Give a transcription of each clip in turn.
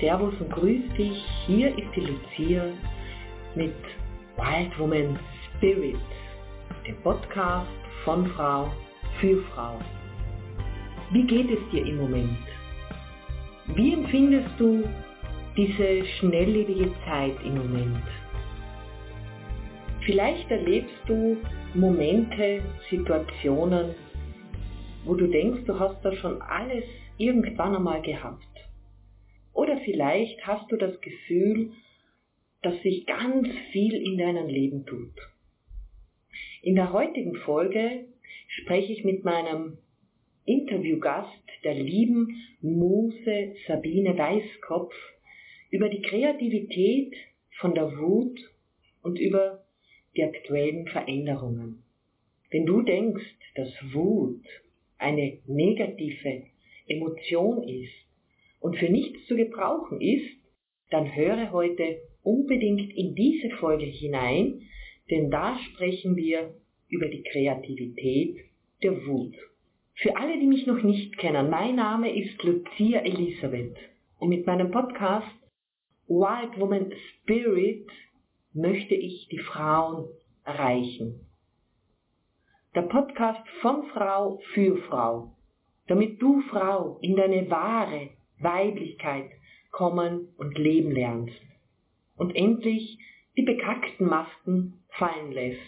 Servus und grüß dich. Hier ist die Lucia mit Wild Woman Spirit, dem Podcast von Frau für Frau. Wie geht es dir im Moment? Wie empfindest du diese schnelllebige Zeit im Moment? Vielleicht erlebst du Momente, Situationen, wo du denkst, du hast da schon alles irgendwann einmal gehabt. Oder vielleicht hast du das Gefühl, dass sich ganz viel in deinem Leben tut. In der heutigen Folge spreche ich mit meinem Interviewgast, der lieben Muse Sabine Weißkopf, über die Kreativität von der Wut und über die aktuellen Veränderungen. Wenn du denkst, dass Wut eine negative Emotion ist und für nichts zu gebrauchen ist, dann höre heute unbedingt in diese Folge hinein, denn da sprechen wir über die Kreativität der Wut. Für alle, die mich noch nicht kennen, mein Name ist Lucia Elisabeth und mit meinem Podcast Wild Woman Spirit möchte ich die Frauen erreichen. Der Podcast von Frau für Frau, damit du Frau in deine wahre Weiblichkeit kommen und leben lernst und endlich die bekackten Masken fallen lässt.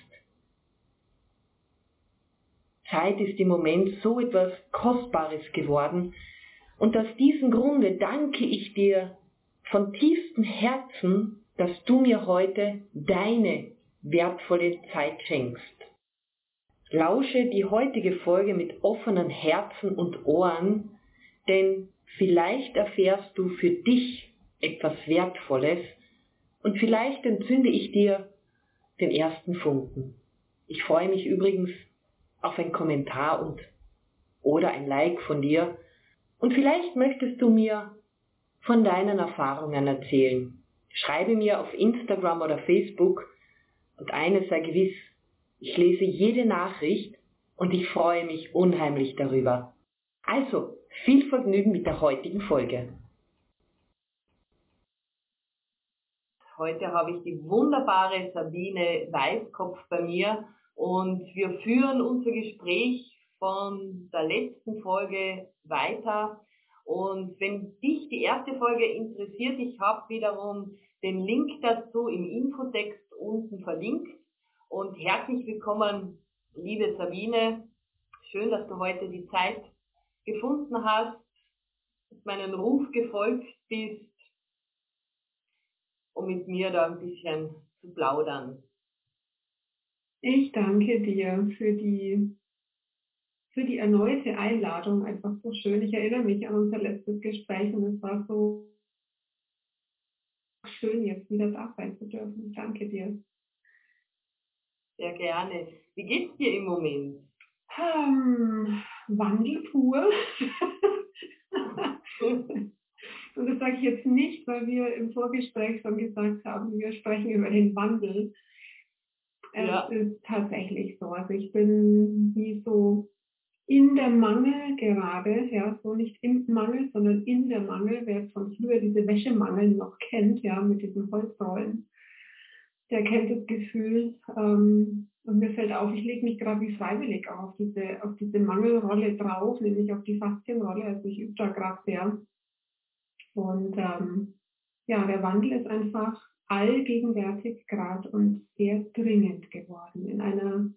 Zeit ist im Moment so etwas Kostbares geworden und aus diesem Grunde danke ich dir von tiefstem Herzen, dass du mir heute deine wertvolle Zeit schenkst. Lausche die heutige Folge mit offenen Herzen und Ohren, denn vielleicht erfährst du für dich etwas Wertvolles und vielleicht entzünde ich dir den ersten Funken. Ich freue mich übrigens auf ein Kommentar und oder ein Like von dir und vielleicht möchtest du mir von deinen Erfahrungen erzählen. Schreibe mir auf Instagram oder Facebook und eines sei gewiss, ich lese jede Nachricht und ich freue mich unheimlich darüber. Also, viel Vergnügen mit der heutigen Folge. Heute habe ich die wunderbare Sabine Weißkopf bei mir und wir führen unser Gespräch von der letzten Folge weiter. Und wenn dich die erste Folge interessiert, ich habe wiederum den Link dazu im Infotext unten verlinkt. Und herzlich willkommen, liebe Sabine. Schön, dass du heute die Zeit gefunden hast, meinen Ruf gefolgt bist, um mit mir da ein bisschen zu plaudern. Ich danke dir für die, für die erneute Einladung. Einfach so schön. Ich erinnere mich an unser letztes Gespräch und es war so schön, jetzt wieder da sein zu dürfen. Danke dir. Sehr gerne. Wie geht's dir im Moment? Um, Wandel pur. Und das sage ich jetzt nicht, weil wir im Vorgespräch schon gesagt haben, wir sprechen über den Wandel. Ja. Es ist tatsächlich so. Also ich bin wie so in der Mangel gerade, ja, so nicht im Mangel, sondern in der Mangel, wer von früher diese Wäschemangel noch kennt, ja, mit diesen Holzrollen der kennt das Gefühl, ähm, und mir fällt auf, ich lege mich gerade wie freiwillig auf diese, auf diese Mangelrolle drauf, nämlich auf die Faszienrolle. Also ich übe da gerade sehr. Und ähm, ja, der Wandel ist einfach allgegenwärtig gerade und sehr dringend geworden, in einer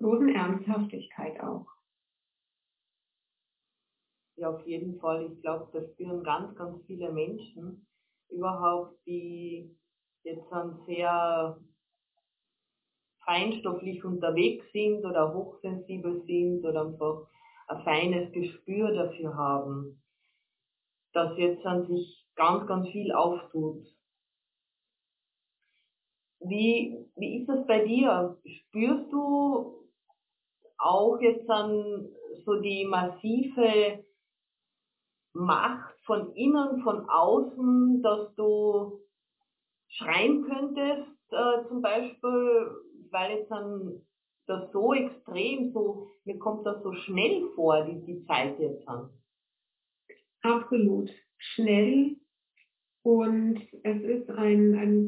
großen Ernsthaftigkeit auch. Ja, auf jeden Fall. Ich glaube, das spüren ganz, ganz viele Menschen überhaupt, die jetzt dann sehr feinstofflich unterwegs sind oder hochsensibel sind oder einfach ein feines Gespür dafür haben, dass jetzt an sich ganz, ganz viel auftut. Wie, wie ist das bei dir? Spürst du auch jetzt dann so die massive Macht von innen, von außen, dass du schreien könntest, äh, zum Beispiel, weil jetzt dann das so extrem, so, mir kommt das so schnell vor, die, die Zeit jetzt an. Absolut. Schnell Und es ist ein, ein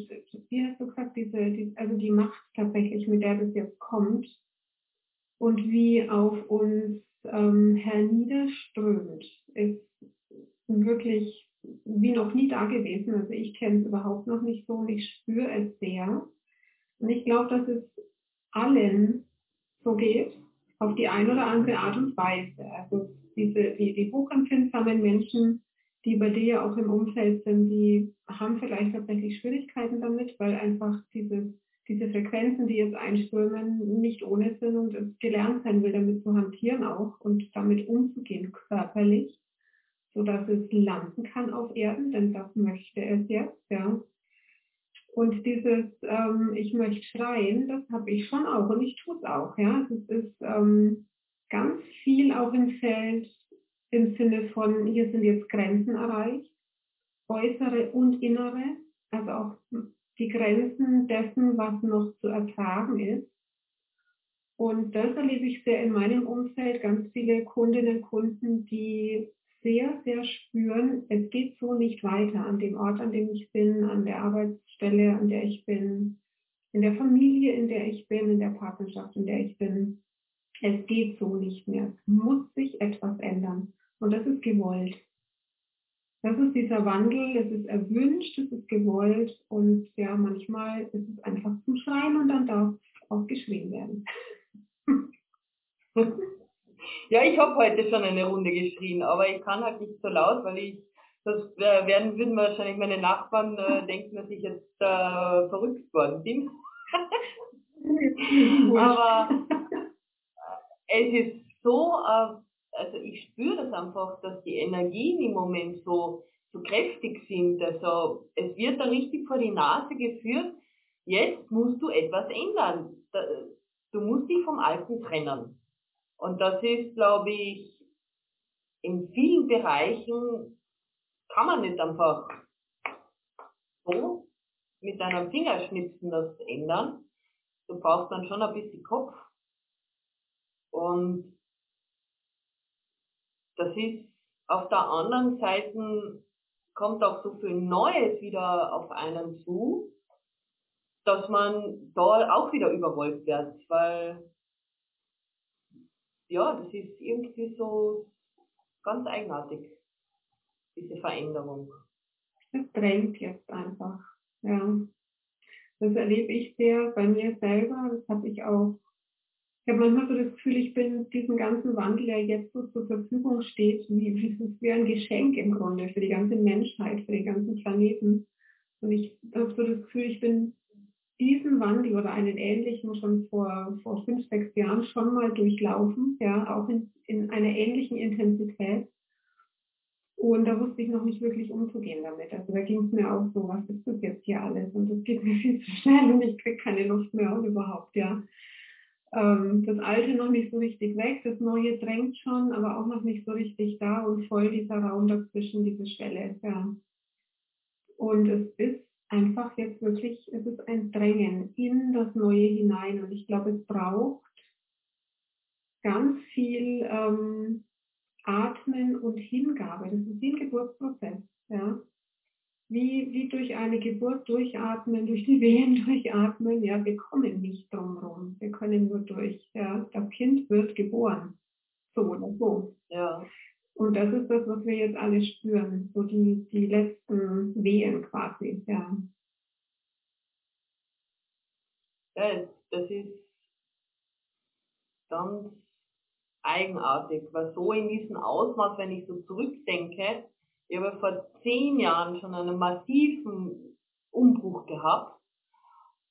wie hast du gesagt, diese, die, also die Macht tatsächlich, mit der das jetzt kommt und wie auf uns ähm, herniederströmt, ist wirklich wie noch nie da gewesen. Also ich kenne es überhaupt noch nicht so und ich spüre es sehr. Und ich glaube, dass es allen so geht, auf die eine oder andere Art und Weise. Also diese, die, die hochempfindsamen Menschen, die bei dir auch im Umfeld sind, die haben vielleicht tatsächlich Schwierigkeiten damit, weil einfach diese, diese Frequenzen, die jetzt einströmen, nicht ohne sind und es gelernt sein will, damit zu hantieren auch und damit umzugehen körperlich, sodass es landen kann auf Erden, denn das möchte es jetzt, ja. Und dieses, ähm, ich möchte schreien, das habe ich schon auch und ich tue es auch, ja. Es ist ähm, ganz viel auch im Feld im Sinne von, hier sind jetzt Grenzen erreicht, äußere und innere, also auch die Grenzen dessen, was noch zu ertragen ist. Und das erlebe ich sehr in meinem Umfeld, ganz viele Kundinnen und Kunden, die sehr, sehr spüren, es geht so nicht weiter an dem Ort, an dem ich bin, an der Arbeitsstelle, an der ich bin, in der Familie, in der ich bin, in der Partnerschaft, in der ich bin. Es geht so nicht mehr. Es muss sich etwas ändern. Und das ist gewollt. Das ist dieser Wandel, es ist erwünscht, es ist gewollt und ja, manchmal ist es einfach zum Schreien und dann darf auch geschrien werden. ja, ich habe heute schon eine Runde geschrien, aber ich kann halt nicht so laut, weil ich, das werden, würden wahrscheinlich meine Nachbarn äh, denken, dass ich jetzt äh, verrückt worden bin. aber äh, es ist so äh, also ich spüre das einfach, dass die Energien im Moment so, so kräftig sind. Also es wird da richtig vor die Nase geführt, jetzt musst du etwas ändern. Du musst dich vom Alten trennen. Und das ist, glaube ich, in vielen Bereichen kann man nicht einfach so mit einem Fingerschnipsen das ändern. Du brauchst dann schon ein bisschen Kopf. Und das ist auf der anderen Seite kommt auch so viel Neues wieder auf einen zu, dass man da auch wieder überrollt wird, weil ja, das ist irgendwie so ganz eigenartig, diese Veränderung. Es drängt jetzt einfach, ja. Das erlebe ich sehr bei mir selber, das habe ich auch ich habe manchmal so das Gefühl, ich bin diesem ganzen Wandel, der jetzt so zur Verfügung steht, wie, wie, wie ein Geschenk im Grunde für die ganze Menschheit, für den ganzen Planeten. Und ich habe so das Gefühl, ich bin diesen Wandel oder einen ähnlichen schon vor, vor fünf, sechs Jahren schon mal durchlaufen, ja, auch in, in einer ähnlichen Intensität. Und da wusste ich noch nicht wirklich umzugehen damit. Also da ging es mir auch so, was ist das jetzt hier alles? Und das geht mir viel zu schnell und ich kriege keine Luft mehr und überhaupt, ja ähm, das Alte noch nicht so richtig weg, das Neue drängt schon, aber auch noch nicht so richtig da und voll dieser Raum dazwischen, diese Schwelle. Ja. Und es ist einfach jetzt wirklich, es ist ein Drängen in das Neue hinein und ich glaube, es braucht ganz viel ähm, Atmen und Hingabe. Das ist wie ein Geburtsprozess. Ja wie, wie durch eine Geburt durchatmen, durch die Wehen durchatmen. Ja, wir kommen nicht drumherum. Wir können nur durch. Ja, das Kind wird geboren. So oder so. Ja. Und das ist das, was wir jetzt alle spüren. So die, die letzten Wehen quasi. Ja. Ja, das ist ganz eigenartig, weil so in diesem Ausmaß, wenn ich so zurückdenke, ich habe vor zehn Jahren schon einen massiven Umbruch gehabt,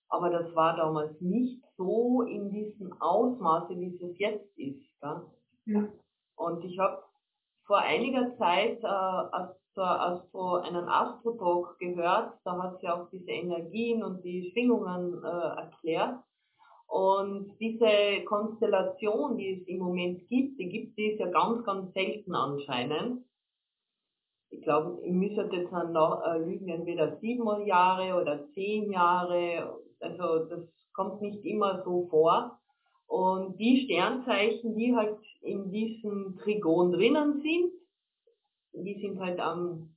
aber das war damals nicht so in diesem Ausmaße, wie es jetzt ist. Gell? Ja. Und ich habe vor einiger Zeit äh, als, als so einen Astrotalk gehört, da hat sie auch diese Energien und die Schwingungen äh, erklärt. Und diese Konstellation, die es im Moment gibt, die gibt es ja ganz, ganz selten anscheinend ich glaube, ich müsste jetzt noch äh, lügen, entweder sieben Jahre oder zehn Jahre. Also das kommt nicht immer so vor. Und die Sternzeichen, die halt in diesem Trigon drinnen sind, die sind halt am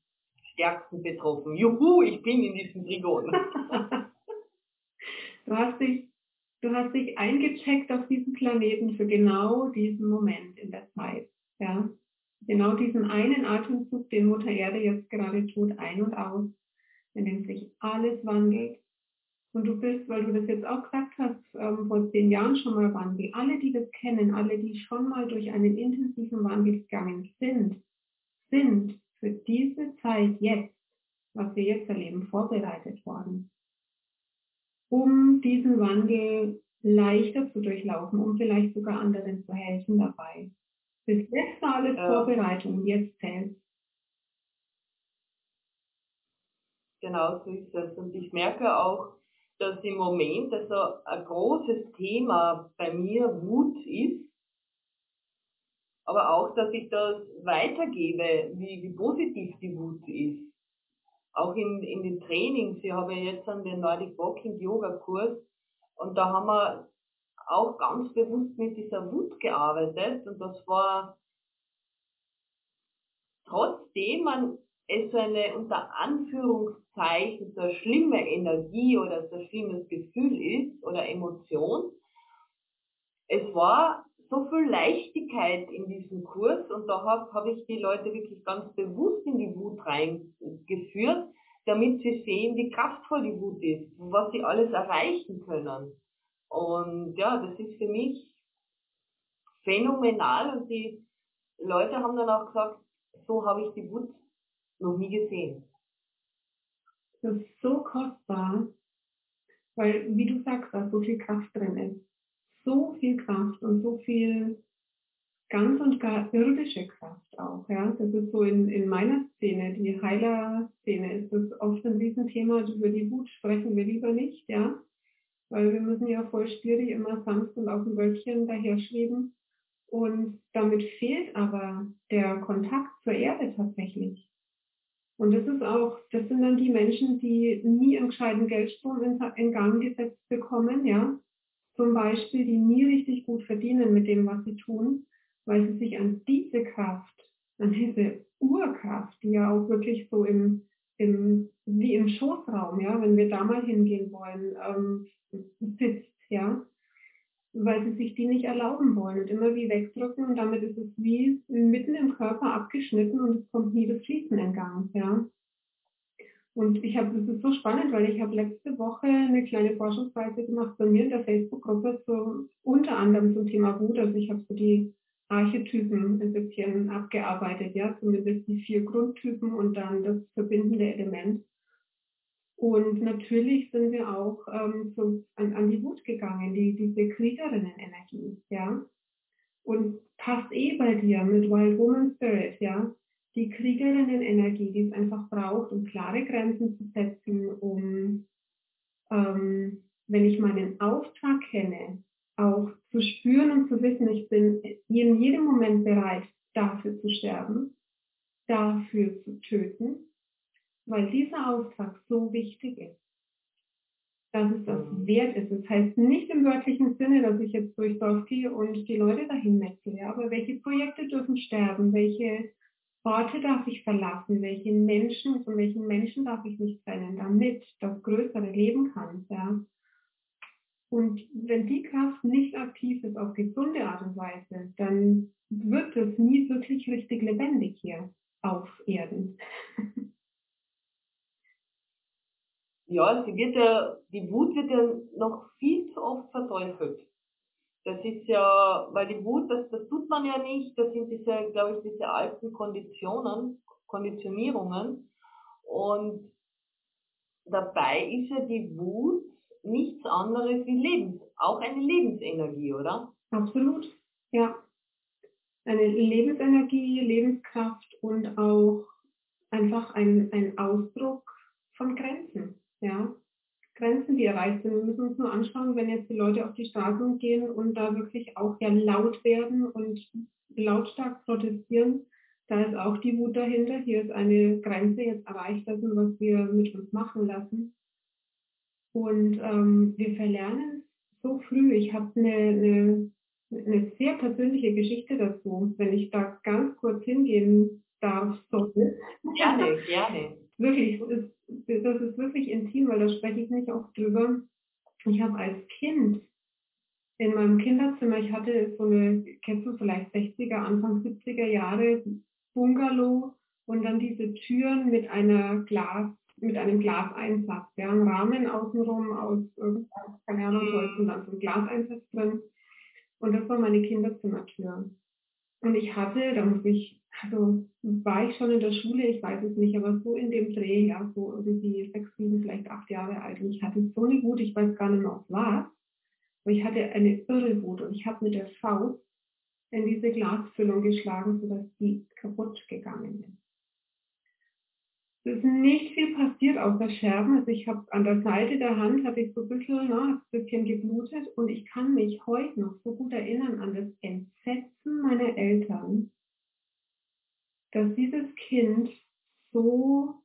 stärksten betroffen. Juhu, ich bin in diesem Trigon. du hast dich, du hast dich eingecheckt auf diesen Planeten für genau diesen Moment in der Zeit. Ja? Genau diesen einen Atemzug, den Mutter Erde jetzt gerade tut, ein und aus, in dem sich alles wandelt. Und du bist, weil du das jetzt auch gesagt hast, ähm, vor zehn Jahren schon mal Wandel. Alle, die das kennen, alle, die schon mal durch einen intensiven Wandel gegangen sind, sind für diese Zeit jetzt, was wir jetzt erleben, vorbereitet worden. Um diesen Wandel leichter zu durchlaufen, um vielleicht sogar anderen zu helfen dabei. Bis jetzt war alles ja. Vorbereitung, jetzt zählt Genau so ist es. Und ich merke auch, dass im Moment also ein großes Thema bei mir Wut ist, aber auch, dass ich das weitergebe, wie, wie positiv die Wut ist. Auch in, in den Trainings, ich habe jetzt an den Nordic Walking Yoga Kurs und da haben wir auch ganz bewusst mit dieser Wut gearbeitet und das war trotzdem man es so eine unter Anführungszeichen so eine schlimme Energie oder so ein schlimmes Gefühl ist oder Emotion. Es war so viel Leichtigkeit in diesem Kurs und da habe hab ich die Leute wirklich ganz bewusst in die Wut reingeführt, damit sie sehen, wie kraftvoll die Wut ist, was sie alles erreichen können. Und ja, das ist für mich phänomenal und die Leute haben dann auch gesagt, so habe ich die Wut noch nie gesehen. Das ist so kostbar, weil, wie du sagst, da so viel Kraft drin ist. So viel Kraft und so viel ganz und gar irdische Kraft auch. Ja? Das ist so in, in meiner Szene, die Heiler-Szene, ist das oft ein Riesenthema. Über die Wut sprechen wir lieber nicht, ja. Weil wir müssen ja voll schwierig immer sanft und auf dem Wölkchen daher schweben. Und damit fehlt aber der Kontakt zur Erde tatsächlich. Und das ist auch, das sind dann die Menschen, die nie einen gescheiten Geldstrom in, in Gang gesetzt bekommen, ja. Zum Beispiel, die nie richtig gut verdienen mit dem, was sie tun, weil sie sich an diese Kraft, an diese Urkraft, die ja auch wirklich so im, im wie im Schoßraum, ja, wenn wir da mal hingehen wollen, ähm, sitzt, ja, weil sie sich die nicht erlauben wollen und immer wie wegdrücken und damit ist es wie mitten im Körper abgeschnitten und es kommt nie das Fließen in Gang. Ja. Und ich habe, das ist so spannend, weil ich habe letzte Woche eine kleine Forschungsreise gemacht bei mir in der Facebook-Gruppe zu unter anderem zum Thema Wut. Also ich habe so die Archetypen ein bisschen abgearbeitet, ja, zumindest die vier Grundtypen und dann das verbindende Element. Und natürlich sind wir auch ähm, so an, an, die Wut gegangen, die, diese Kriegerinnen-Energie, ja. Und passt eh bei dir mit Wild Woman Spirit, ja. Die Kriegerinnen-Energie, die es einfach braucht, um klare Grenzen zu setzen, um, ähm, wenn ich meinen Auftrag kenne, auch zu spüren und zu wissen, ich bin in jedem Moment bereit, dafür zu sterben, dafür zu töten weil dieser Auftrag so wichtig ist, dass es das mhm. wert ist. Das heißt nicht im wörtlichen Sinne, dass ich jetzt durchs Dorf gehe und die Leute dahin metzle, aber welche Projekte dürfen sterben, welche Orte darf ich verlassen, welche Menschen, von welchen Menschen darf ich mich trennen, damit das Größere leben kann. Ja? Und wenn die Kraft nicht aktiv ist auf gesunde Art und Weise, dann wird es nie wirklich richtig lebendig hier auf Erden. ja, sie wird ja, die Wut wird ja noch viel zu oft verteufelt. Das ist ja, weil die Wut, das, das tut man ja nicht, das sind diese, glaube ich, diese alten Konditionen, Konditionierungen. Und dabei ist ja die Wut nichts anderes wie Lebens, auch eine Lebensenergie, oder? Absolut, ja. Eine Lebensenergie, Lebenskraft und auch einfach ein, ein Ausdruck von Grenzen ja, Grenzen, die erreicht sind. Wir müssen uns nur anschauen, wenn jetzt die Leute auf die Straßen gehen und da wirklich auch ja laut werden und lautstark protestieren, da ist auch die Wut dahinter. Hier ist eine Grenze jetzt erreicht dessen, was wir mit uns machen lassen. Und ähm, wir verlernen so früh. Ich habe eine, eine, eine sehr persönliche Geschichte dazu, wenn ich da ganz kurz hingehen darf. So. Gerne, gerne. wirklich, das ist wirklich intim, weil da spreche ich nicht oft drüber. Ich habe als Kind in meinem Kinderzimmer, ich hatte so eine, kennst du vielleicht 60er, Anfang 70er Jahre Bungalow und dann diese Türen mit einer Glas, mit einem Glaseinsatz, ja, ein Rahmen außenrum aus irgendwas, keine Ahnung, mhm. und dann so ein Glaseinsatz drin. Und das war meine Kinderzimmertür. Und ich hatte, da muss ich, also war ich schon in der Schule, ich weiß es nicht, aber so in dem Dreh, ja, so irgendwie sechs, sieben, vielleicht acht Jahre alt. Und ich hatte so eine Wut, ich weiß gar nicht mehr, auf was. Aber ich hatte eine irre Wut und ich habe mit der Faust in diese Glasfüllung geschlagen, sodass die kaputt gegangen ist. Es ist nicht viel passiert außer Scherben. Also ich habe an der Seite der Hand habe ich so ein bisschen, ne, ein bisschen geblutet und ich kann mich heute noch so gut erinnern an das Entsetzen meiner Eltern, dass dieses Kind so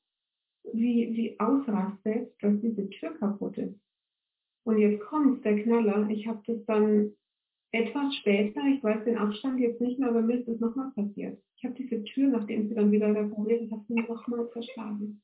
wie, wie ausrastet, dass diese Tür kaputt ist. Und jetzt kommt der Knaller. Ich habe das dann etwas später, ich weiß den Abstand jetzt nicht mehr, aber mir ist das nochmal passiert. Ich habe diese Tür, nachdem sie dann wieder repariert ist, habe sie nochmal verschlagen.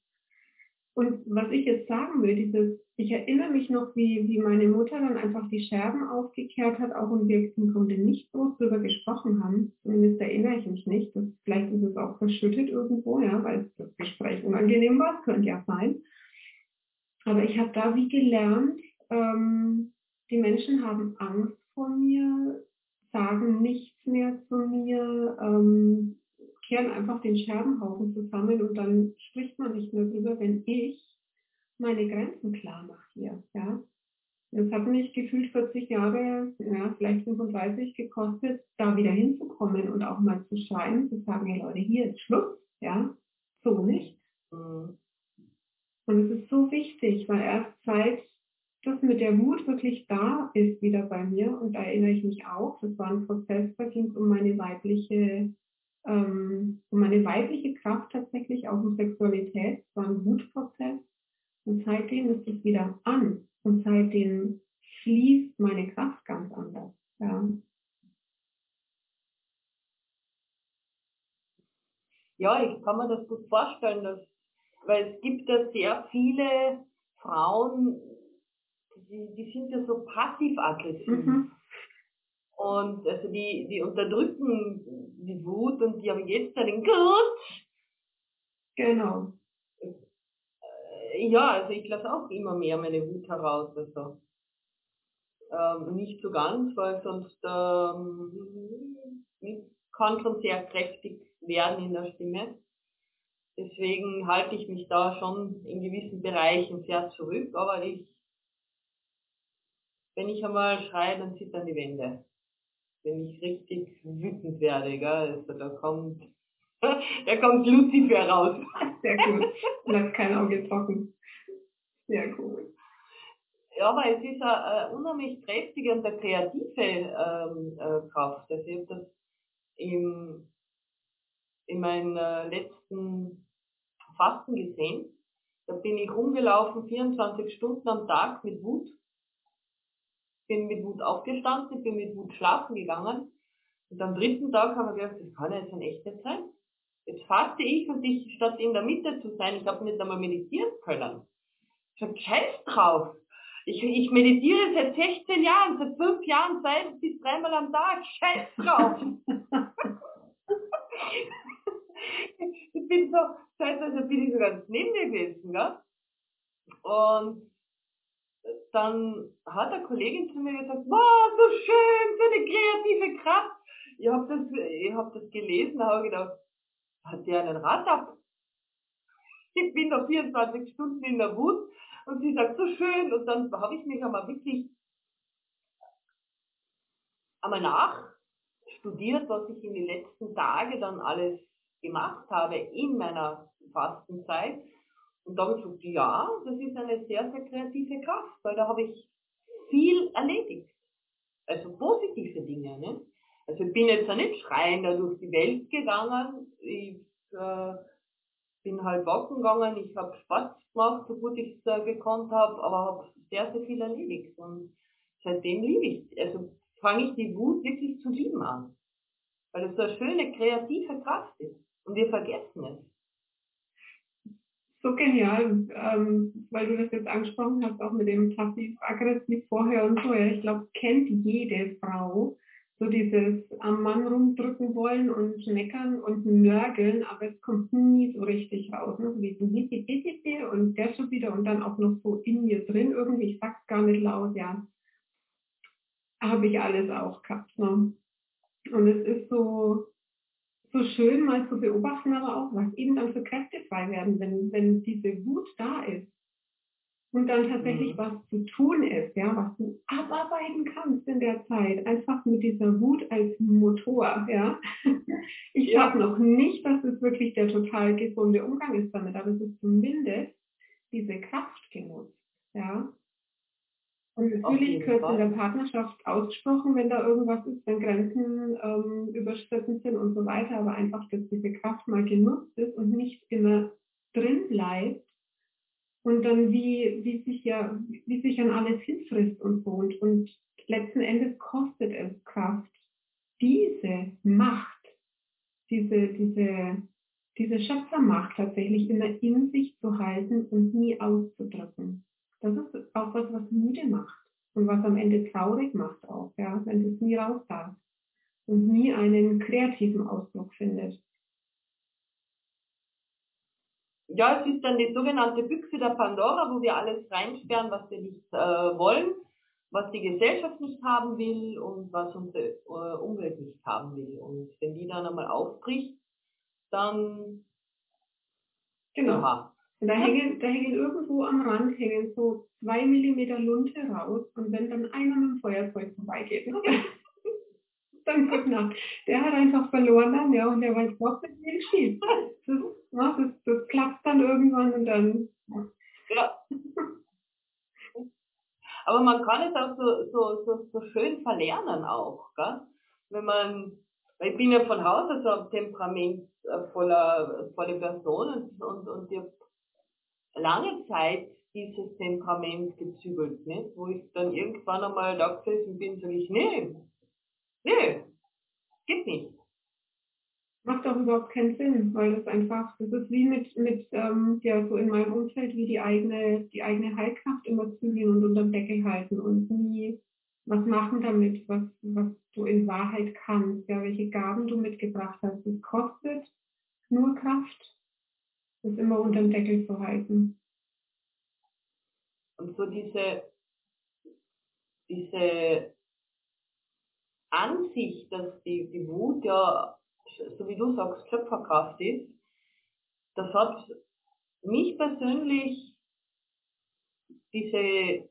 Und was ich jetzt sagen will, dieses, ich erinnere mich noch, wie, wie meine Mutter dann einfach die Scherben aufgekehrt hat, auch und wir im Grunde nicht groß darüber gesprochen haben. Zumindest erinnere ich mich nicht. Das, vielleicht ist es auch verschüttet irgendwo, ja, weil das Gespräch unangenehm war, könnte ja sein. Aber ich habe da wie gelernt, ähm, die Menschen haben Angst vor mir, sagen nichts mehr zu mir, ähm, kehren einfach den Scherbenhaufen zusammen und dann spricht man nicht mehr drüber, wenn ich meine Grenzen klar mache hier. Ja? Es hat mich gefühlt 40 Jahre, ja, vielleicht 35 gekostet, da wieder hinzukommen und auch mal zu schreien, zu sagen, hey Leute, hier ist Schluss, ja, so nicht. Mhm. Und es ist so wichtig, weil erst seit das mit der Wut wirklich da ist wieder bei mir und da erinnere ich mich auch, das war ein Prozess, da ging es um meine weibliche, ähm, um meine weibliche Kraft tatsächlich, auch um Sexualität, es war ein Wutprozess und seitdem ist es wieder an und seitdem fließt meine Kraft ganz anders. Ja. Ja, ich kann mir das gut vorstellen, dass, weil es gibt ja sehr viele Frauen, die, die sind ja so passiv-aggressiv. Mhm. Und also die, die unterdrücken die Wut und die haben jetzt einen Grund. Genau. Äh, ja, also ich lasse auch immer mehr meine Wut heraus. Also ähm, nicht so ganz, weil sonst ähm, kann schon sehr kräftig werden in der Stimme. Deswegen halte ich mich da schon in gewissen Bereichen sehr zurück, aber ich wenn ich einmal schreie, dann zittern die Wände. Wenn ich richtig wütend werde, gell? Also da kommt, da kommt Lucifer raus. Sehr gut. Bleibt kein Auge trocken. Sehr cool. Ja, aber es ist eine, unheimlich kräftige und eine kreative ähm, äh, Kraft. Also ich habe das im, in meinen äh, letzten Fasten gesehen. Da bin ich rumgelaufen, 24 Stunden am Tag mit Wut bin mit Wut aufgestanden, ich bin mit Wut schlafen gegangen. Und am dritten Tag haben wir gedacht, das kann ja jetzt ein echtes sein. Jetzt faste ich und ich, statt in der Mitte zu sein, ich habe nicht einmal meditieren können. Ich sag, scheiß drauf. Ich, ich meditiere seit 16 Jahren, seit 5 Jahren, zwei bis dreimal am Tag. Scheiß drauf. ich bin so, zeitweise bin ich so ganz neben mir gewesen, gell? Und dann hat eine Kollegin zu mir gesagt, wow, so schön, so eine kreative Kraft. Ich habe das, hab das gelesen, da habe ich gedacht, hat der einen Rad ab? Ich bin da 24 Stunden in der Wut und sie sagt, so schön. Und dann habe ich mich einmal wirklich einmal nachstudiert, was ich in den letzten Tagen dann alles gemacht habe in meiner Fastenzeit und da habe ich gesagt, ja, das ist eine sehr, sehr kreative Kraft, weil da habe ich viel erledigt. Also positive Dinge. Ne? Also ich bin jetzt auch nicht schreiender durch die Welt gegangen. Ich äh, bin halt walken gegangen, ich habe Sport gemacht, so gut ich es äh, gekonnt habe, aber habe sehr, sehr viel erledigt. Und seitdem liebe ich Also fange ich die Wut wirklich zu lieben an. Weil es so eine schöne kreative Kraft ist. Und wir vergessen es so genial, ähm, weil du das jetzt angesprochen hast, auch mit dem passiv-aggressiv vorher und so. Ja, ich glaube, kennt jede Frau so dieses am Mann rumdrücken wollen und meckern und nörgeln, aber es kommt nie so richtig raus. Ne? So wie und der schon wieder und dann auch noch so in mir drin irgendwie, ich sag's gar nicht laut, ja, habe ich alles auch gehabt. Ne? Und es ist so, so schön mal zu beobachten, aber auch, was eben dann für Kräfte frei werden, wenn, wenn diese Wut da ist und dann tatsächlich mhm. was zu tun ist, ja, was du abarbeiten kannst in der Zeit, einfach mit dieser Wut als Motor, ja. Ich ja. sage noch nicht, dass es wirklich der total gesunde Umgang ist damit, aber es ist zumindest diese Kraft genutzt, ja. Und natürlich gehört in der Partnerschaft ausgesprochen, wenn da irgendwas ist, wenn Grenzen ähm, überschritten sind und so weiter, aber einfach, dass diese Kraft mal genutzt ist und nicht immer drin bleibt und dann wie, wie sich ja, wie sich an alles hinfrisst und so. Und, und letzten Endes kostet es Kraft, diese Macht, diese, diese, diese Schöpfermacht tatsächlich immer in sich zu halten und nie auszudrücken. Auch was, was müde macht und was am Ende traurig macht auch, ja, wenn es nie raus darf und nie einen kreativen Ausdruck findet. Ja, es ist dann die sogenannte Büchse der Pandora, wo wir alles reinsperren, was wir nicht äh, wollen, was die Gesellschaft nicht haben will und was unsere äh, Umwelt nicht haben will. Und wenn die dann einmal aufbricht, dann genau. Aha. Und da hängen, da hängen irgendwo am Rand hängen so zwei Millimeter Lunte raus und wenn dann einer mit dem Feuerzeug vorbeigeht, ne? dann guck nach. Der hat einfach verloren dann, ja, und der weiß was mit mir geschieht. Das, ja, das, das klappt dann irgendwann und dann. Ja. Aber man kann es auch so, so, so, so schön verlernen auch, gell? Wenn man, weil ich bin ja von Haus aus so ein temperamentvoller volle Person und, und, und habe lange Zeit dieses Temperament gezügelt, nicht? wo ich dann irgendwann einmal da gesessen bin, sage ich, nee, nee, geht nicht. Macht auch überhaupt keinen Sinn, weil das einfach, das ist wie mit, mit ähm, ja, so in meinem Umfeld, wie die eigene, die eigene Heilkraft immer zügeln und unter dem Deckel halten und nie was machen damit, was, was du in Wahrheit kannst, ja, welche Gaben du mitgebracht hast. Es kostet nur Kraft, das immer unter dem Deckel zu halten. Und so diese, diese Ansicht, dass die, die Wut ja, so wie du sagst, Schöpferkraft ist, das hat mich persönlich diese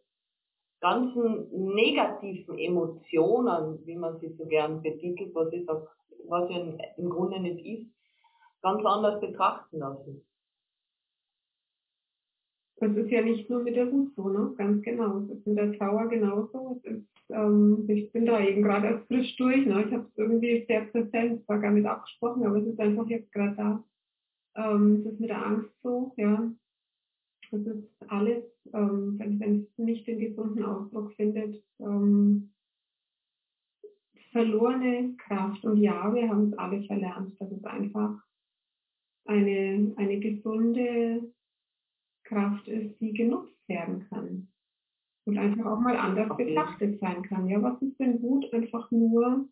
ganzen negativen Emotionen, wie man sie so gern betitelt, was ich sag, was ja im Grunde nicht ist, ganz anders betrachten lassen. Das ist ja nicht nur mit der Wut so, ne? Ganz genau. Es ist mit der Trauer genauso. Es ist, ähm, ich bin da eben gerade erst frisch durch, ne? Ich habe es irgendwie sehr präsent, war gar nicht abgesprochen, aber es ist einfach jetzt gerade da. Ähm, es ist mit der Angst so, ja. Das ist alles, ähm, wenn, wenn es nicht den gesunden Ausdruck findet, ähm, verlorene Kraft. Und ja, wir haben es alle verlernt. Das ist einfach eine, eine gesunde Kraft ist, die genutzt werden kann. Und einfach auch mal anders okay. betrachtet sein kann. Ja, was ist denn Wut? Einfach nur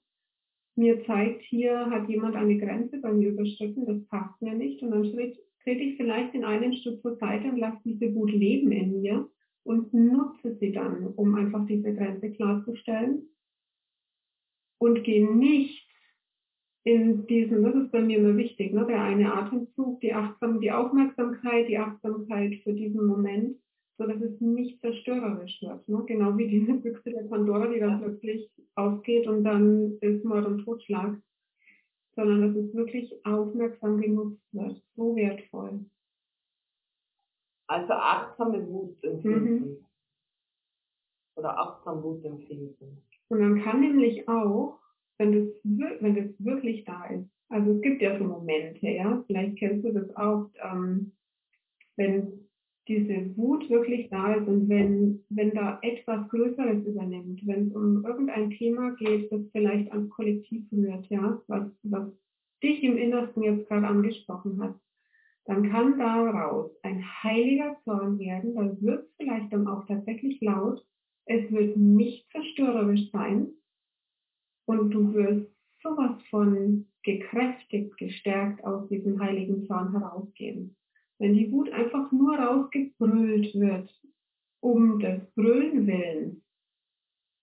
mir zeigt, hier hat jemand eine Grenze bei mir überschritten, das passt mir nicht. Und dann trete ich vielleicht in einen Stück zur Seite und lasse diese Wut leben in mir und nutze sie dann, um einfach diese Grenze klarzustellen. Und gehe nicht in diesem, das ist bei mir immer wichtig, ne, der eine Atemzug, die Achtsam, die Aufmerksamkeit, die Achtsamkeit für diesen Moment, so dass es nicht zerstörerisch wird. Ne? Genau wie diese Büchse der Pandora, die dann plötzlich aufgeht und dann ist Mord und Totschlag, sondern dass es wirklich aufmerksam genutzt wird. So wertvoll. Also achtsame Wut empfinden. Mhm. Oder achtsam Wut empfinden. Und man kann nämlich auch wenn das, wenn das wirklich da ist. Also es gibt ja so Momente, ja, vielleicht kennst du das auch, ähm, wenn diese Wut wirklich da ist und wenn, wenn da etwas Größeres übernimmt, wenn es um irgendein Thema geht, das vielleicht ans Kollektiv rührt, ja, was, was dich im Innersten jetzt gerade angesprochen hat. dann kann daraus ein heiliger Zorn werden, dann wird es vielleicht dann auch tatsächlich laut, es wird nicht zerstörerisch sein und du wirst sowas von gekräftigt, gestärkt aus diesem heiligen Zorn herausgehen. Wenn die Wut einfach nur rausgebrüllt wird, um des Brüllen willen,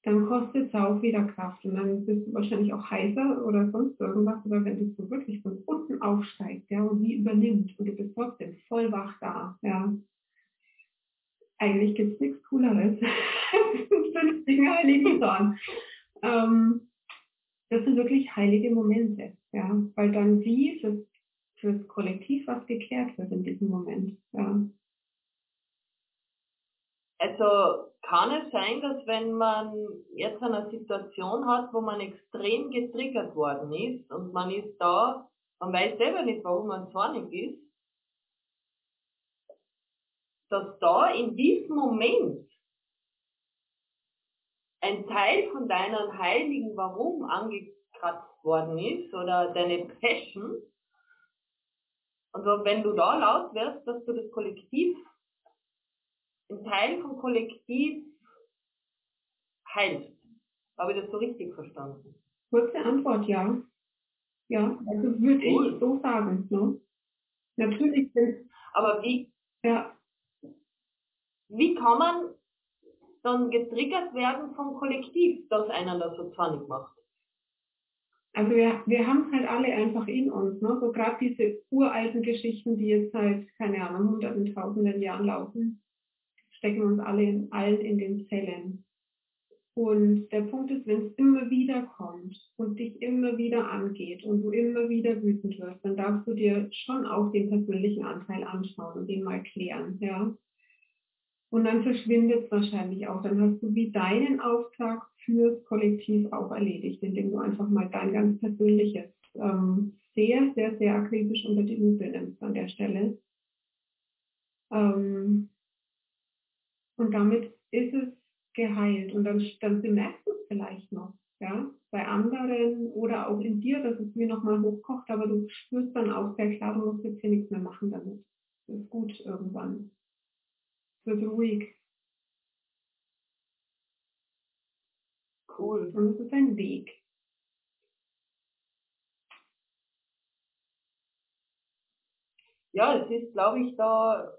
dann kostet es auch wieder Kraft und dann bist du wahrscheinlich auch heißer oder sonst irgendwas. Oder wenn du so wirklich von unten aufsteigst, ja, und sie übernimmt und du bist trotzdem voll wach da, ja. Eigentlich gibt es nichts Cooleres als einen vernünftigen heiligen Zorn. Ähm, das heilige Momente, ja, weil dann wie fürs, fürs Kollektiv was geklärt wird in diesem Moment, ja. Also kann es sein, dass wenn man jetzt eine Situation hat, wo man extrem getriggert worden ist und man ist da, man weiß selber nicht, warum man zornig ist, dass da in diesem Moment ein Teil von deinem heiligen Warum angekratzt worden ist oder deine Passion. Und wenn du da laut wirst, dass du das Kollektiv ein Teil vom Kollektiv heilst. Habe ich das so richtig verstanden? Kurze Antwort, ja. Ja, also würde cool. ich so sagen. Ne? Natürlich. Aber wie, ja. wie kann man dann getriggert werden vom Kollektiv, dass einer das so zornig macht? Also wir, wir haben es halt alle einfach in uns, ne? So gerade diese uralten Geschichten, die jetzt seit, keine Ahnung, hunderten, tausenden Jahren laufen stecken uns alle in, allen in den Zellen. Und der Punkt ist, wenn es immer wieder kommt und dich immer wieder angeht und du immer wieder wütend wirst, dann darfst du dir schon auch den persönlichen Anteil anschauen und den mal klären, ja. Und dann verschwindet es wahrscheinlich auch. Dann hast du wie deinen Auftrag fürs Kollektiv auch erledigt, indem du einfach mal dein ganz persönliches ähm, sehr, sehr, sehr akribisch unter die Lupe nimmst an der Stelle. Ähm, und damit ist es geheilt. Und dann, dann bemerkst du es vielleicht noch, ja, bei anderen oder auch in dir, dass es mir nochmal hochkocht, aber du spürst dann auch sehr klar, du musst jetzt hier nichts mehr machen damit. Das ist gut irgendwann. Wird ruhig. Cool. Und es ist ein Weg. Ja, es ist, glaube ich, da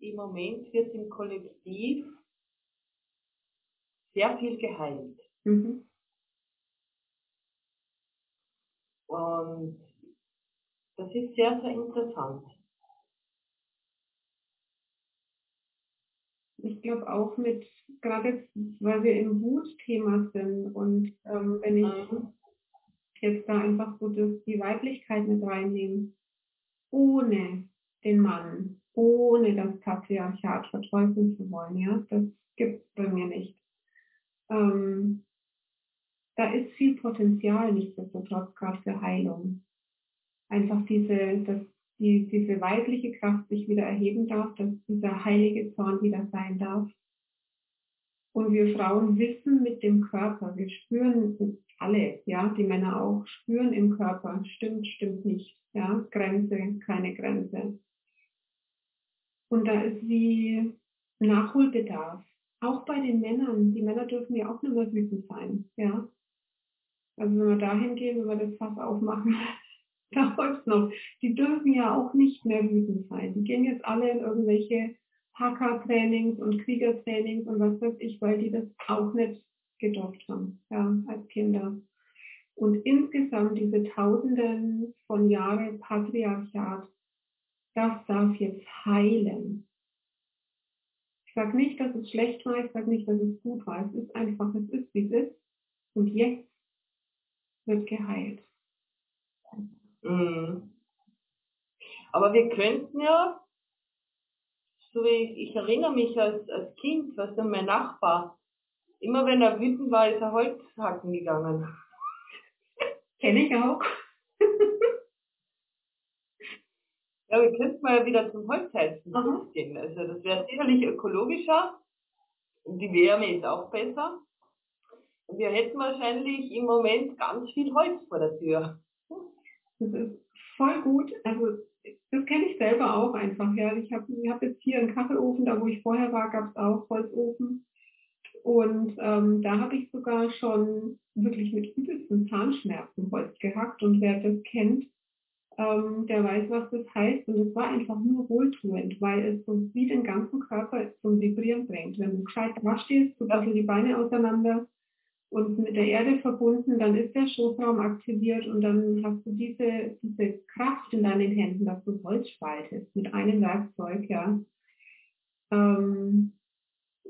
im Moment wird im Kollektiv sehr viel geheilt. Mhm. Und das ist sehr, sehr interessant. Ich glaube auch mit, gerade weil wir im Wutthema sind und ähm, wenn ich mhm. jetzt da einfach so das, die Weiblichkeit mit reinnehme, ohne den Mann, ohne das Patriarchat verteufeln zu wollen. Ja, das gibt es bei mir nicht. Ähm, da ist viel Potenzial nichtsdestotrotz gerade für Heilung. Einfach diese, dass die, diese weibliche Kraft sich wieder erheben darf, dass dieser heilige Zorn wieder sein darf. Und wir Frauen wissen mit dem Körper, wir spüren alle, ja, die Männer auch, spüren im Körper, stimmt, stimmt nicht, ja, Grenze, keine Grenze. Und da ist wie Nachholbedarf. Auch bei den Männern. Die Männer dürfen ja auch nicht mehr wütend sein. Ja? Also wenn wir dahin gehen, wenn wir das Fass aufmachen, da holt's noch. Die dürfen ja auch nicht mehr wütend sein. Die gehen jetzt alle in irgendwelche Hacker-Trainings und Kriegertrainings und was weiß ich, weil die das auch nicht gedurft haben, ja, als Kinder. Und insgesamt diese Tausenden von Jahren Patriarchat das darf jetzt heilen. Ich sage nicht, dass es schlecht war, ich sage nicht, dass es gut war. Es ist einfach, es ist, wie es ist. Und jetzt wird geheilt. Mhm. Aber wir könnten ja, so wie ich, erinnere mich als, als Kind, was dann mein Nachbar, immer wenn er wütend war, ist er Holzhacken gegangen. Kenne ich auch. Ja, wir könnten mal wieder zum Holzheizen gehen. Also das wäre sicherlich ökologischer und die Wärme ist auch besser. Und wir hätten wahrscheinlich im Moment ganz viel Holz vor der Tür. Das ist voll gut. Also das kenne ich selber auch einfach. Ja, ich habe ich hab jetzt hier einen Kachelofen, da wo ich vorher war, gab es auch Holzofen. Und ähm, da habe ich sogar schon wirklich mit übelsten Zahnschmerzen Holz gehackt. Und wer das kennt, ähm, der weiß, was das heißt. Und es war einfach nur wohltuend, weil es so wie den ganzen Körper zum Vibrieren bringt. Wenn du gescheit da stehst, du die Beine auseinander und mit der Erde verbunden, dann ist der Schoßraum aktiviert und dann hast du diese, diese Kraft in deinen Händen, dass du Holz spaltest mit einem Werkzeug, ja. Ähm,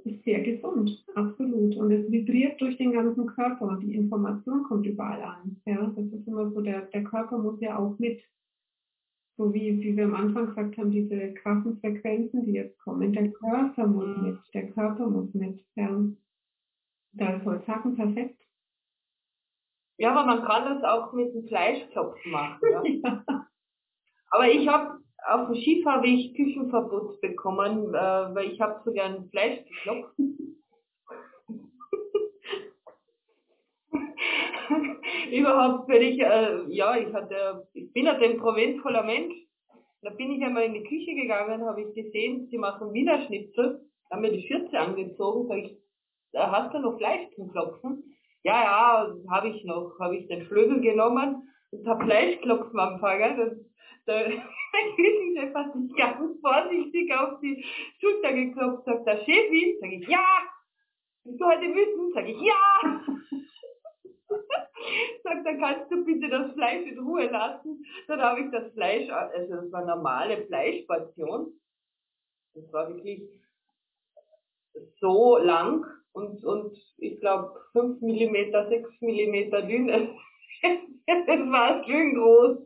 ist sehr gesund, absolut. Und es vibriert durch den ganzen Körper und die Information kommt überall an. Ja, das ist immer so, der, der Körper muss ja auch mit so wie, wie wir am Anfang gesagt haben, diese krassen Frequenzen, die jetzt kommen, der Körper muss mit, der Körper muss mit, ja. Da ist Holzhacken perfekt. Ja, aber man kann das auch mit dem Fleischklopfen machen. Ja? ja. Aber ich habe auf dem Skifahrweg Küchenverbot bekommen, äh, weil ich habe so gern Fleisch geklopft. Überhaupt bin ich, äh, ja, ich hatte, ich bin ein temperamentvoller Mensch. Da bin ich einmal in die Küche gegangen, habe ich gesehen, sie machen Wiener Schnitzel, haben mir die Schürze angezogen, sag ich, hast du noch Fleisch zum Klopfen? Ja, ja, habe ich noch, habe ich den Flögel genommen und habe Fleischklopfen angefangen. Das, der Küchenchef hat sich ganz vorsichtig auf die Schulter geklopft, sagt der Chefin, sage ich, ja, bist du heute wütend? Sage ich, ja. sagt, dann kannst du bitte das Fleisch in Ruhe lassen. Dann habe ich das Fleisch, also das war normale Fleischportion. Das war wirklich so lang und, und ich glaube 5 mm, 6 mm dünn. das war schön groß.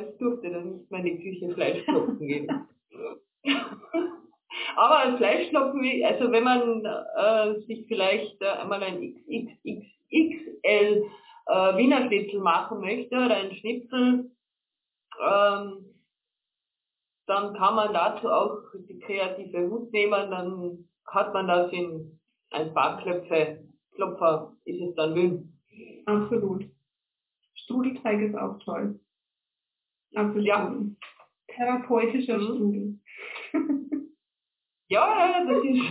Ich durfte dann nicht mehr in die Küche Fleischklopfen gehen. Aber ein Fleischklopfen, also wenn man äh, sich vielleicht äh, einmal ein XXX XL äh, Wiener Schnitzel machen möchte oder ein Schnitzel, ähm, dann kann man dazu auch die kreative Hut nehmen, dann hat man das in ein paar Klöpfe, Klopfer ist es dann dünn. Absolut. Strudelteig ist auch toll. Absolut. Ja. Therapeutischer mhm. Strudel. ja, das ist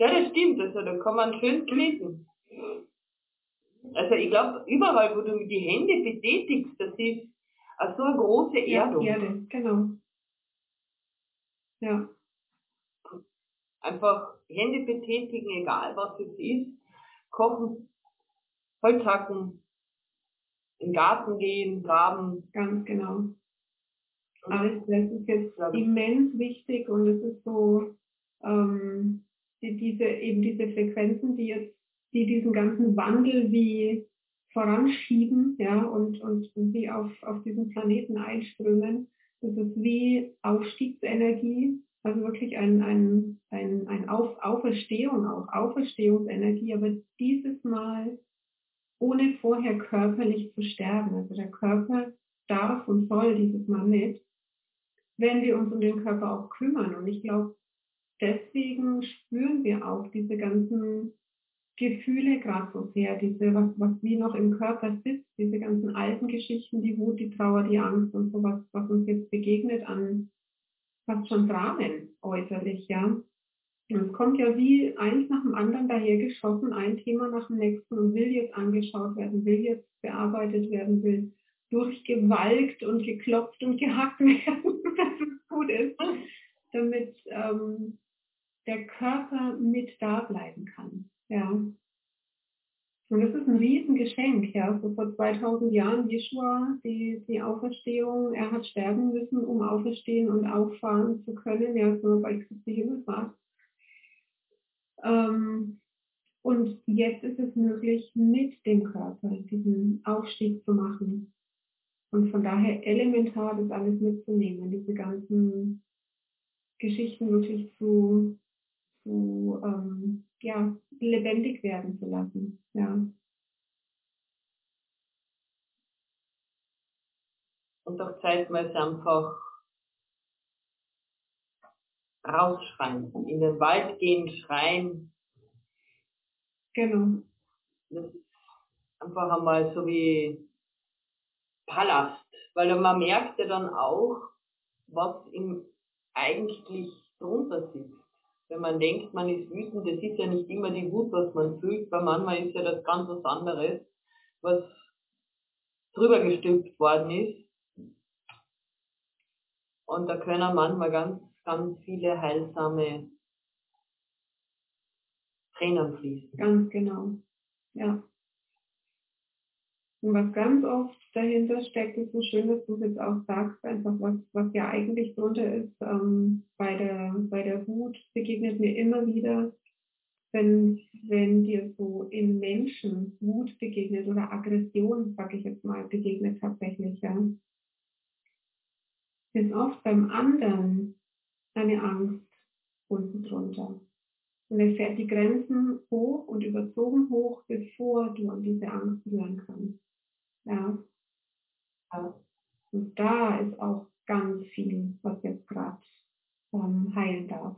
ja, das stimmt. Also da kann man schön kneten. Also ich glaube, überall, wo du die Hände betätigst, das ist so eine große Erdung. Ja, Erde, genau. Ja. Einfach Hände betätigen, egal was es ist. Kochen, Holz hacken, in den Garten gehen, graben. Ganz genau. Alles das ist jetzt immens wichtig und es ist so, ähm, die, diese, eben diese Frequenzen, die jetzt, die diesen ganzen Wandel wie voranschieben, ja, und, und, und wie auf, auf diesen Planeten einströmen. Das ist wie Aufstiegsenergie, also wirklich ein, ein, ein, ein auf, Auferstehung auch, Auferstehungsenergie, aber dieses Mal ohne vorher körperlich zu sterben. Also der Körper darf und soll dieses Mal nicht, wenn wir uns um den Körper auch kümmern. Und ich glaube, deswegen spüren wir auch diese ganzen Gefühle gerade so sehr, diese, was, was wie noch im Körper sitzt, diese ganzen alten Geschichten, die Wut, die Trauer, die Angst und sowas, was uns jetzt begegnet an fast schon Dramen äußerlich, ja. Und es kommt ja wie eins nach dem anderen dahergeschossen, ein Thema nach dem nächsten und will jetzt angeschaut werden, will jetzt bearbeitet werden, will durchgewalkt und geklopft und gehackt werden, dass es gut ist, damit ähm, der Körper mit da bleiben kann. Ja. Und das ist ein Riesengeschenk, ja. So vor 2000 Jahren Jeschua, die, die Auferstehung, er hat sterben müssen, um auferstehen und auffahren zu können, ja, so bei Christi Himmelfahrt. Ähm, und jetzt ist es möglich, mit dem Körper diesen Aufstieg zu machen. Und von daher elementar das alles mitzunehmen, diese ganzen Geschichten wirklich zu zu ähm, ja, lebendig werden zu lassen. Ja. Und doch zeitweise einfach rausschreien, in den Wald gehen, schreien. Genau. Das ist einfach einmal so wie Palast, weil man merkt ja dann auch, was ihm eigentlich drunter sitzt. Wenn man denkt, man ist wütend, das ist ja nicht immer die Wut, was man fühlt, weil manchmal ist ja das ganz was anderes, was drüber gestülpt worden ist. Und da können manchmal ganz, ganz viele heilsame Tränen fließen. Ganz genau. Ja. Und was ganz oft dahinter steckt, ist so schön, dass du es jetzt auch sagst, einfach was, was ja eigentlich drunter ist, ähm, bei der, bei der Wut begegnet mir immer wieder, wenn, wenn dir so in Menschen Wut begegnet oder Aggression, sag ich jetzt mal, begegnet tatsächlich, ja, ist oft beim anderen eine Angst unten drunter. Und er fährt die Grenzen hoch und überzogen hoch, bevor du an diese Angst rühren kannst. Ja. Und da ist auch ganz viel, was jetzt gerade ähm, heilen darf.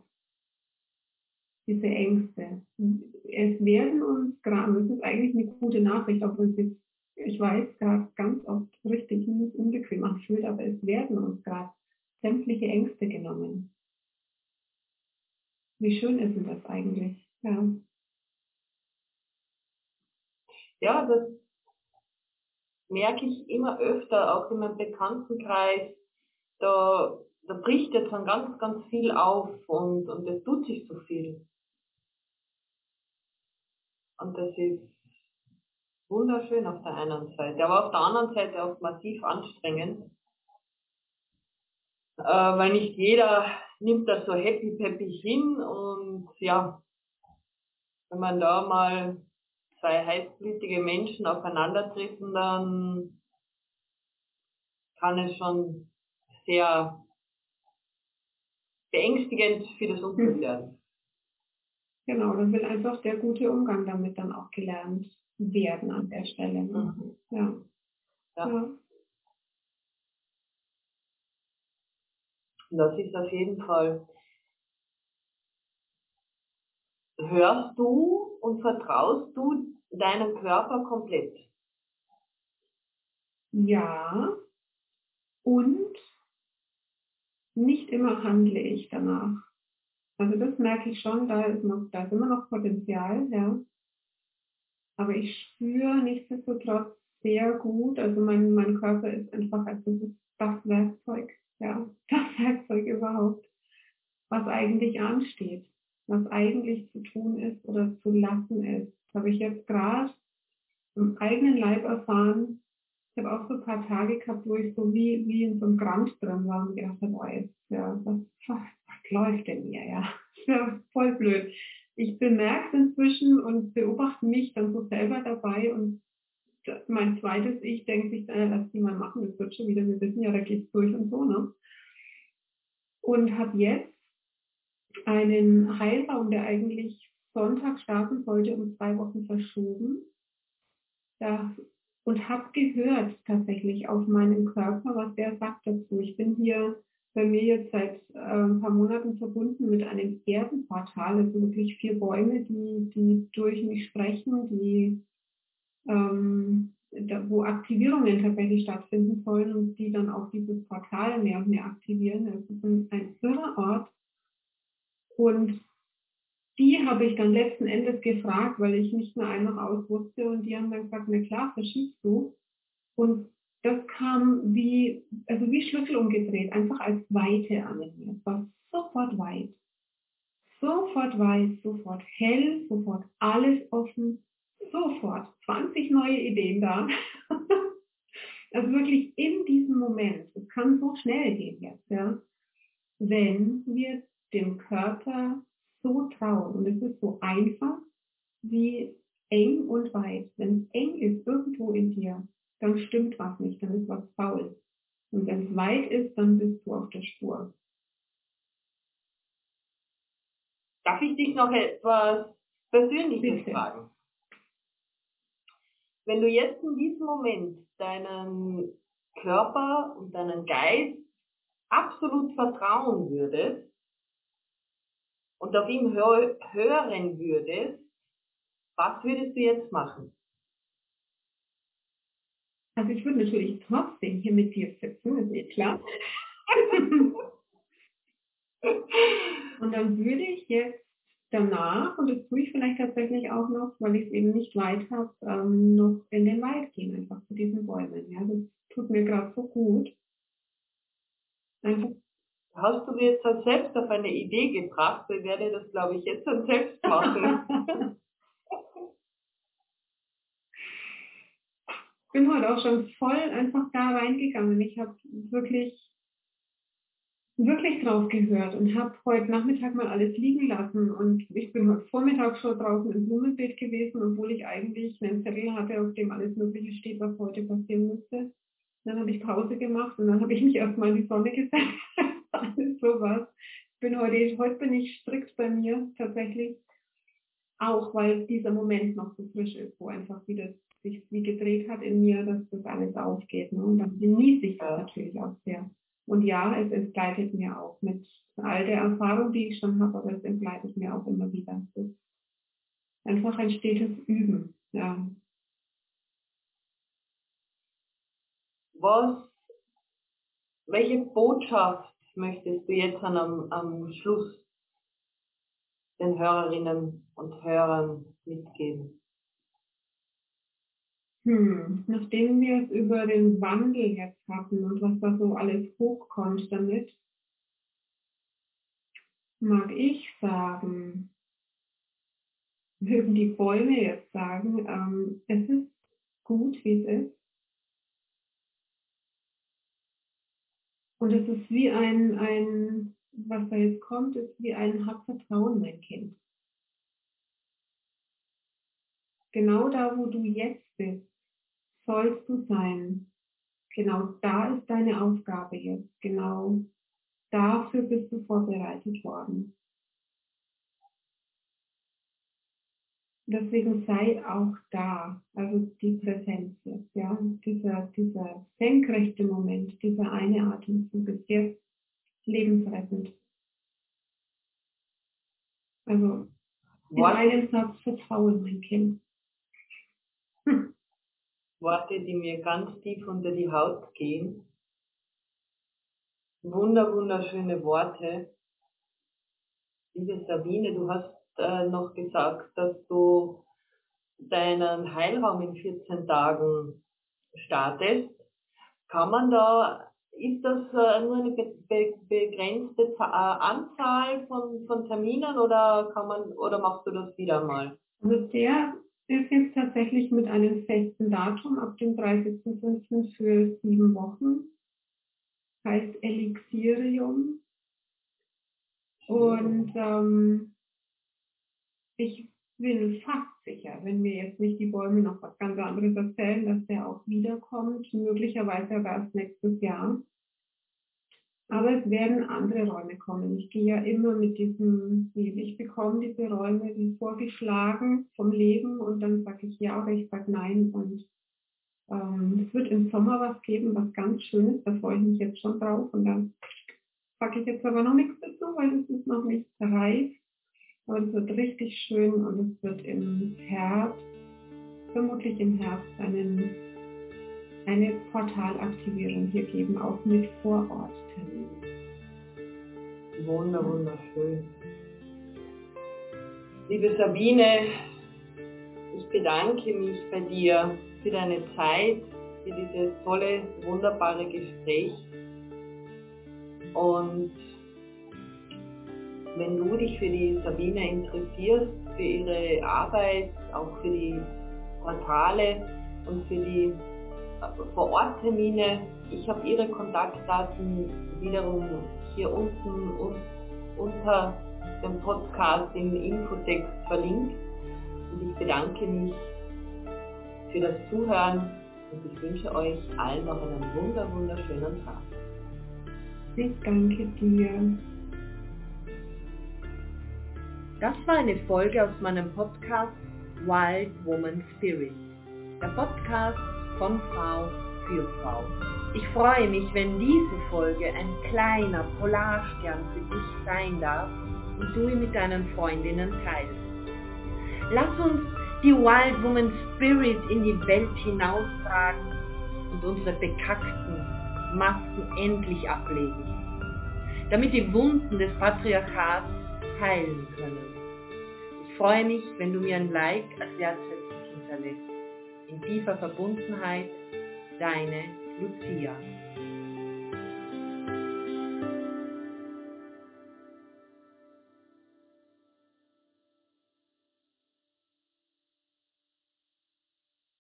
Diese Ängste. Es werden uns gerade, das ist eigentlich eine gute Nachricht, auch wenn es jetzt, ich weiß, gerade ganz oft richtig unbequem anfühlt, aber es werden uns gerade sämtliche Ängste genommen. Wie schön ist denn das eigentlich? Ja. Ja, das merke ich immer öfter, auch in meinem Bekanntenkreis, da, da bricht jetzt dann ganz, ganz viel auf und, und es tut sich so viel. Und das ist wunderschön auf der einen Seite, aber auf der anderen Seite auch massiv anstrengend, äh, weil nicht jeder nimmt das so happy peppy hin und ja, wenn man da mal zwei heißblütige Menschen aufeinandertreffen, dann kann es schon sehr beängstigend für das Umfeld werden. Genau, dann will einfach der gute Umgang damit dann auch gelernt werden an der Stelle. Ne? Mhm. Ja. ja. ja. Das ist auf jeden Fall. Hörst du und vertraust du deinem Körper komplett? Ja. Und nicht immer handle ich danach. Also das merke ich schon, da ist noch, da ist immer noch Potenzial, ja. Aber ich spüre nichtsdestotrotz sehr gut, also mein, mein Körper ist einfach, also das ist das Werkzeug ja, das Werkzeug überhaupt, was eigentlich ansteht, was eigentlich zu tun ist oder zu lassen ist. Das habe ich jetzt gerade im eigenen Leib erfahren. Ich habe auch so ein paar Tage gehabt, wo ich so wie, wie in so einem Brand drin war und gedacht habe, oh, jetzt, ja, was, was, läuft denn hier, ja? Ja voll blöd. Ich bemerke es inzwischen und beobachte mich dann so selber dabei und mein zweites Ich denkt sich, äh, lass die mal machen, das wird schon wieder, wir wissen ja, da geht's durch und so, ne? Und habe jetzt einen Heilraum, der eigentlich Sonntag starten sollte, um zwei Wochen verschoben. Da, und habe gehört tatsächlich auf meinem Körper, was der sagt dazu. Ich bin hier bei mir jetzt seit äh, ein paar Monaten verbunden mit einem Erdenportal, also wirklich vier Bäume, die, die durch mich sprechen, die ähm, da, wo Aktivierungen tatsächlich stattfinden sollen und die dann auch dieses Portal mehr und mehr aktivieren. Es ist ein, ein irrer Ort. Und die habe ich dann letzten Endes gefragt, weil ich nicht mehr ein noch aus wusste und die haben dann gesagt, na klar, verschiebst du. Und das kam wie, also wie Schlüssel umgedreht, einfach als Weite an mir. Es war sofort weit. Sofort weit, sofort hell, sofort alles offen sofort 20 neue Ideen da. also wirklich in diesem Moment, es kann so schnell gehen jetzt, ja, wenn wir dem Körper so trauen. Und es ist so einfach wie eng und weit. Wenn es eng ist irgendwo in dir, dann stimmt was nicht, dann ist was faul. Und wenn es weit ist, dann bist du auf der Spur. Darf ich dich noch etwas Persönliches Bitte. fragen? Wenn du jetzt in diesem Moment deinen Körper und deinen Geist absolut vertrauen würdest und auf ihn hör hören würdest, was würdest du jetzt machen? Also ich würde natürlich trotzdem hier mit dir sitzen, ist eh klar. und dann würde ich jetzt danach, und das tue ich vielleicht tatsächlich auch noch, weil ich es eben nicht weit habe, ähm, noch in den Wald gehen, einfach zu diesen Bäumen. Ja, das tut mir gerade so gut. Einfach Hast du mir jetzt das selbst auf eine Idee gebracht? Ich werde das, glaube ich, jetzt dann selbst machen. Ich bin heute auch schon voll einfach da reingegangen. Ich habe wirklich, wirklich drauf gehört und habe heute Nachmittag mal alles liegen lassen. Und ich bin heute Vormittag schon draußen im Blumenbeet gewesen, obwohl ich eigentlich einen Zettel hatte, auf dem alles Mögliche steht, was heute passieren müsste. Dann habe ich Pause gemacht und dann habe ich mich erstmal in die Sonne gesetzt. Alles sowas. Bin heute, heute bin ich strikt bei mir tatsächlich. Auch weil dieser Moment noch so frisch ist, wo einfach wieder sich wie gedreht hat in mir, dass das alles aufgeht. Ne? Und dann genieße ich das natürlich auch sehr. Und ja, es entgleitet mir auch mit all der Erfahrung, die ich schon habe, aber es entgleitet mir auch immer wieder. Es ist einfach ein stetes Üben. Ja. Was, welche Botschaft möchtest du jetzt am, am Schluss den Hörerinnen und Hörern mitgeben? Hm, nachdem wir es über den Wandel jetzt hatten und was da so alles hochkommt damit, mag ich sagen, mögen die Bäume jetzt sagen, ähm, es ist gut, wie es ist. Und es ist wie ein, ein, was da jetzt kommt, ist wie ein Hab Vertrauen, mein Kind. Genau da, wo du jetzt bist, sollst du sein. Genau da ist deine Aufgabe jetzt. Genau dafür bist du vorbereitet worden. Deswegen sei auch da, also die Präsenz jetzt, ja, dieser, dieser senkrechte Moment, dieser eine Atemzug ist jetzt lebensrettend. Also in einem Satz Vertrauen, mein Kind. Worte, die mir ganz tief unter die Haut gehen. Wunder, wunderschöne Worte. Liebe Sabine, du hast äh, noch gesagt, dass du deinen Heilraum in 14 Tagen startest. Kann man da, ist das äh, nur eine be be begrenzte äh, Anzahl von, von Terminen oder kann man, oder machst du das wieder mal? Also der ist jetzt tatsächlich mit einem festen Datum ab dem 30.05. für sieben Wochen. Heißt Elixirium. Und ähm, ich bin fast sicher, wenn mir jetzt nicht die Bäume noch was ganz anderes erzählen, dass der auch wiederkommt, möglicherweise erst nächstes Jahr. Aber es werden andere Räume kommen. Ich gehe ja immer mit diesem, ich bekomme diese Räume wie vorgeschlagen vom Leben und dann sage ich ja oder ich sage nein. Und ähm, es wird im Sommer was geben, was ganz schön ist. Da freue ich mich jetzt schon drauf. Und dann sage ich jetzt aber noch nichts dazu, weil es ist noch nicht reif. Aber es wird richtig schön und es wird im Herbst, vermutlich im Herbst, einen eine Portalaktivierung hier geben, auch mit Vororttermin. Wunder, wunderschön. Liebe Sabine, ich bedanke mich bei dir für deine Zeit, für dieses tolle, wunderbare Gespräch. Und wenn du dich für die Sabine interessierst, für ihre Arbeit, auch für die Portale und für die vor-Ort-Termine. Ich habe Ihre Kontaktdaten wiederum hier unten und unter dem Podcast im Infotext verlinkt. Und ich bedanke mich für das Zuhören und ich wünsche euch allen noch einen wunder wunderschönen Tag. Ich danke dir. Das war eine Folge aus meinem Podcast Wild Woman Spirit. Der Podcast von Frau für Frau. Ich freue mich, wenn diese Folge ein kleiner Polarstern für dich sein darf und du ihn mit deinen Freundinnen teilst. Lass uns die Wild Woman Spirit in die Welt hinaustragen und unsere bekackten Masken endlich ablegen, damit die Wunden des Patriarchats heilen können. Ich freue mich, wenn du mir ein Like als Wertschätzung hinterlässt. In tiefer Verbundenheit, deine Lucia.